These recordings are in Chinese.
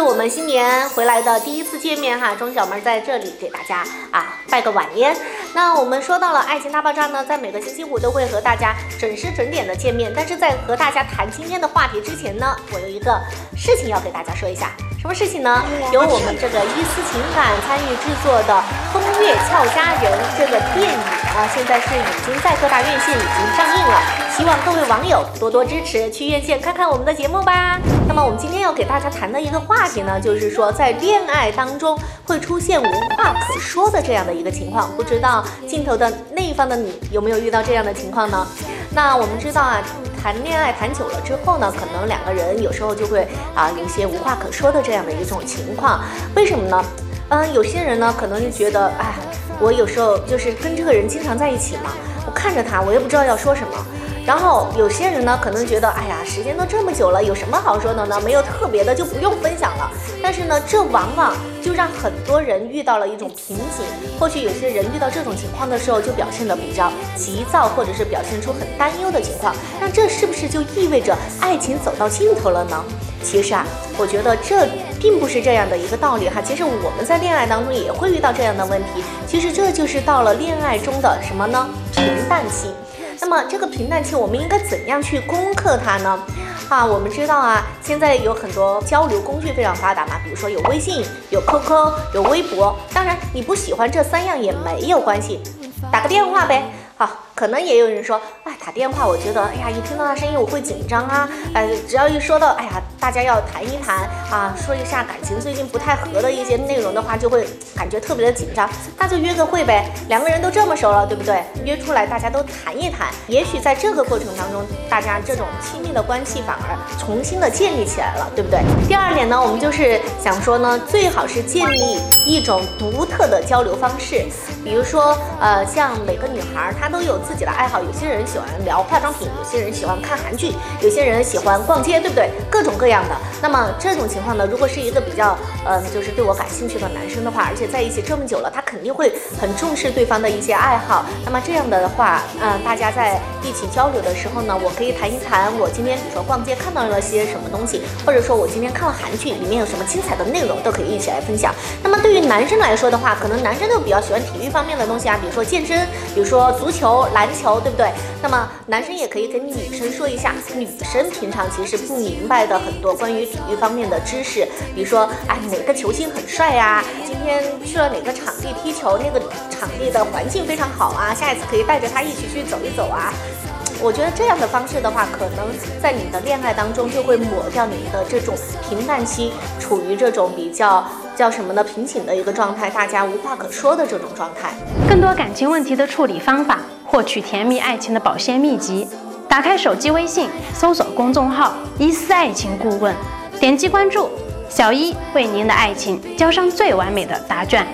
是我们新年回来的第一次见面哈，钟小妹在这里给大家啊拜个晚年。那我们说到了爱情大爆炸呢，在每个星期五都会和大家准时准点的见面。但是在和大家谈今天的话题之前呢，我有一个事情要给大家说一下。什么事情呢？由我们这个伊思情感参与制作的《风月俏佳人》这个电影啊，现在是已经在各大院线已经上映了。希望各位网友多多支持，去院线看看我们的节目吧。那么我们今天要给大家谈的一个话题呢，就是说在恋爱当中会出现无话可说的这样的一个情况。不知道镜头的那一方的你有没有遇到这样的情况呢？那我们知道啊。谈恋爱谈久了之后呢，可能两个人有时候就会啊有一些无话可说的这样的一种情况。为什么呢？嗯，有些人呢可能就觉得，哎，我有时候就是跟这个人经常在一起嘛，我看着他，我也不知道要说什么。然后有些人呢，可能觉得，哎呀，时间都这么久了，有什么好说的呢？没有特别的就不用分享了。但是呢，这往往就让很多人遇到了一种瓶颈。或许有些人遇到这种情况的时候，就表现的比较急躁，或者是表现出很担忧的情况。那这是不是就意味着爱情走到尽头了呢？其实啊，我觉得这并不是这样的一个道理哈。其实我们在恋爱当中也会遇到这样的问题。其实这就是到了恋爱中的什么呢？平淡期。那么这个平淡期，我们应该怎样去攻克它呢？啊，我们知道啊，现在有很多交流工具非常发达嘛，比如说有微信、有 QQ、有微博。当然，你不喜欢这三样也没有关系，打个电话呗。好，可能也有人说，哎，打电话，我觉得，哎呀，一听到他声音我会紧张啊，哎，只要一说到，哎呀，大家要谈一谈啊，说一下感情最近不太合的一些内容的话，就会感觉特别的紧张，那就约个会呗，两个人都这么熟了，对不对？约出来大家都谈一谈，也许在这个过程当中，大家这种亲密的关系反而重新的建立起来了，对不对？第二点呢，我们就是想说呢，最好是建立一种独特的交流方式，比如说，呃，像每个女孩她。都有自己的爱好，有些人喜欢聊化妆品，有些人喜欢看韩剧，有些人喜欢逛街，对不对？各种各样的。那么这种情况呢，如果是一个比较，嗯，就是对我感兴趣的男生的话，而且在一起这么久了，他肯定会很重视对方的一些爱好。那么这样的话，嗯，大家在一起交流的时候呢，我可以谈一谈我今天比如说逛街看到了些什么东西，或者说我今天看了韩剧，里面有什么精彩的内容，都可以一起来分享。那么对于男生来说的话，可能男生都比较喜欢体育方面的东西啊，比如说健身，比如说足球。篮球，对不对？那么男生也可以跟女生说一下，女生平常其实不明白的很多关于体育方面的知识，比如说，哎，哪个球星很帅呀？今天去了哪个场地踢球？那个场地的环境非常好啊，下一次可以带着他一起去走一走啊。我觉得这样的方式的话，可能在你的恋爱当中就会抹掉你们的这种平淡期，处于这种比较。叫什么呢？平静的一个状态，大家无话可说的这种状态。更多感情问题的处理方法，获取甜蜜爱情的保鲜秘籍，打开手机微信，搜索公众号“伊思爱情顾问”，点击关注，小伊为您的爱情交上最完美的答卷。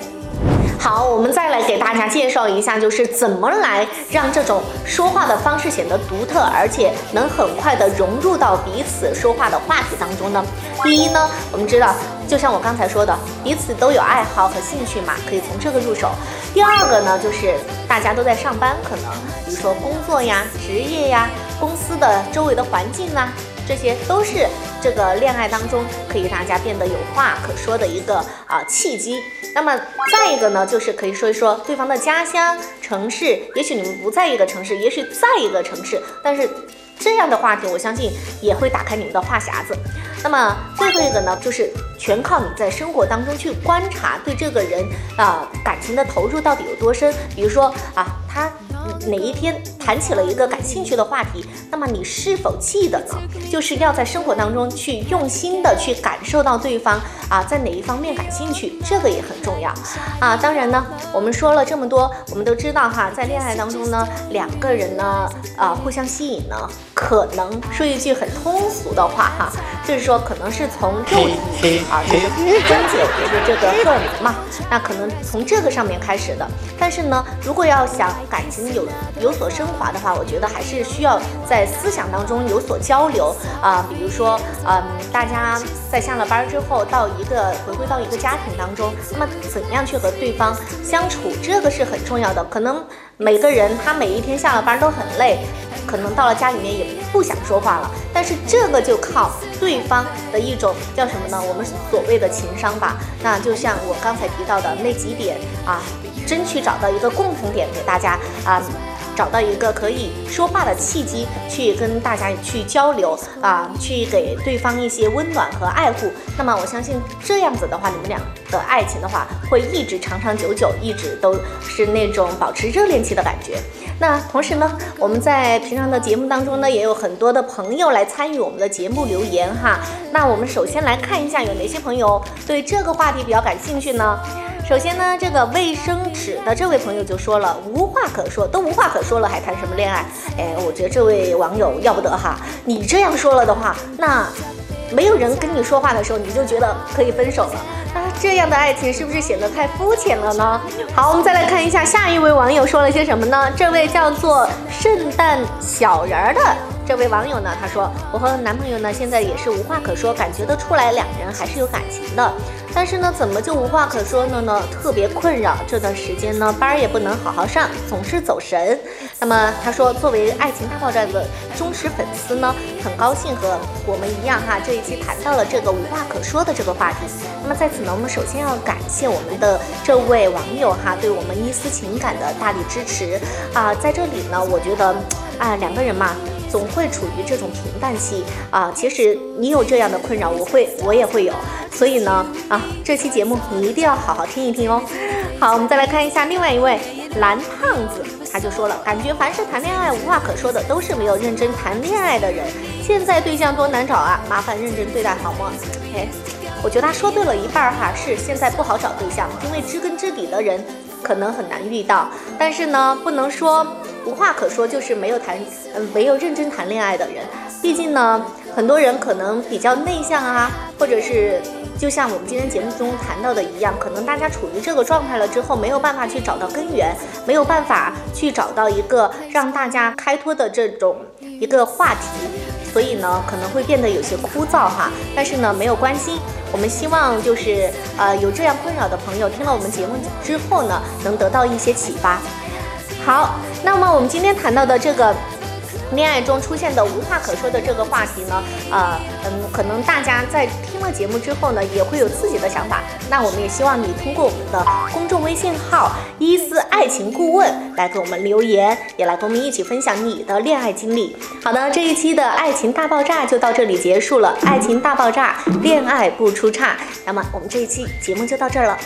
好，我们再来给大家介绍一下，就是怎么来让这种说话的方式显得独特，而且能很快的融入到彼此说话的话题当中呢？第一呢，我们知道，就像我刚才说的，彼此都有爱好和兴趣嘛，可以从这个入手。第二个呢，就是大家都在上班，可能比如说工作呀、职业呀、公司的周围的环境啊，这些都是这个恋爱当中可以大家变得有话可说的一个啊契机。那么再一个呢，就是可以说一说对方的家乡城市，也许你们不在一个城市，也许在一个城市，但是这样的话题，我相信也会打开你们的话匣子。那么最后一个呢，就是全靠你在生活当中去观察，对这个人啊感情的投入到底有多深。比如说啊，他。哪一天谈起了一个感兴趣的话题，那么你是否记得呢？就是要在生活当中去用心的去感受到对方啊在哪一方面感兴趣，这个也很重要啊。当然呢，我们说了这么多，我们都知道哈，在恋爱当中呢，两个人呢啊互相吸引呢，可能说一句很通俗的话哈，就是说可能是从肉体啊，就是分解的这个荷尔蒙嘛，那可能从这个上面开始的。但是呢，如果要想感情有有所升华的话，我觉得还是需要在思想当中有所交流啊。比如说，嗯，大家在下了班之后，到一个回归到一个家庭当中，那么怎样去和对方相处，这个是很重要的。可能每个人他每一天下了班都很累。可能到了家里面也不想说话了。但是这个就靠对方的一种叫什么呢？我们所谓的情商吧。那就像我刚才提到的那几点啊，争取找到一个共同点给大家啊。找到一个可以说话的契机，去跟大家去交流啊，去给对方一些温暖和爱护。那么我相信这样子的话，你们俩的爱情的话，会一直长长久久，一直都是那种保持热恋期的感觉。那同时呢，我们在平常的节目当中呢，也有很多的朋友来参与我们的节目留言哈。那我们首先来看一下有哪些朋友对这个话题比较感兴趣呢？首先呢，这个卫生纸的这位朋友就说了，无话可说，都无话可说了，还谈什么恋爱？哎，我觉得这位网友要不得哈，你这样说了的话，那没有人跟你说话的时候，你就觉得可以分手了，那这样的爱情是不是显得太肤浅了呢？好，我们再来看一下下一位网友说了些什么呢？这位叫做圣诞小人儿的。这位网友呢，他说我和男朋友呢现在也是无话可说，感觉得出来两人还是有感情的，但是呢怎么就无话可说了呢？特别困扰。这段时间呢班儿也不能好好上，总是走神。那么他说，作为《爱情大爆炸》的忠实粉丝呢，很高兴和我们一样哈，这一期谈到了这个无话可说的这个话题。那么在此呢，我们首先要感谢我们的这位网友哈，对我们一丝情感的大力支持啊，在这里呢，我觉得啊两个人嘛。总会处于这种平淡期啊，其实你有这样的困扰，我会，我也会有，所以呢，啊，这期节目你一定要好好听一听哦。好，我们再来看一下另外一位蓝胖子，他就说了，感觉凡是谈恋爱无话可说的，都是没有认真谈恋爱的人。现在对象多难找啊，麻烦认真对待好吗？哎，我觉得他说对了一半哈，是现在不好找对象，因为知根知底的人可能很难遇到，但是呢，不能说。无话可说，就是没有谈，嗯，没有认真谈恋爱的人。毕竟呢，很多人可能比较内向啊，或者是就像我们今天节目中谈到的一样，可能大家处于这个状态了之后，没有办法去找到根源，没有办法去找到一个让大家开脱的这种一个话题，所以呢，可能会变得有些枯燥哈。但是呢，没有关系，我们希望就是呃，有这样困扰的朋友听了我们节目之后呢，能得到一些启发。好，那么我们今天谈到的这个恋爱中出现的无话可说的这个话题呢，呃，嗯，可能大家在听了节目之后呢，也会有自己的想法。那我们也希望你通过我们的公众微信号“伊思爱情顾问”来给我们留言，也来跟我们一起分享你的恋爱经历。好的，这一期的爱情大爆炸就到这里结束了。爱情大爆炸，恋爱不出差。那么我们这一期节目就到这儿了。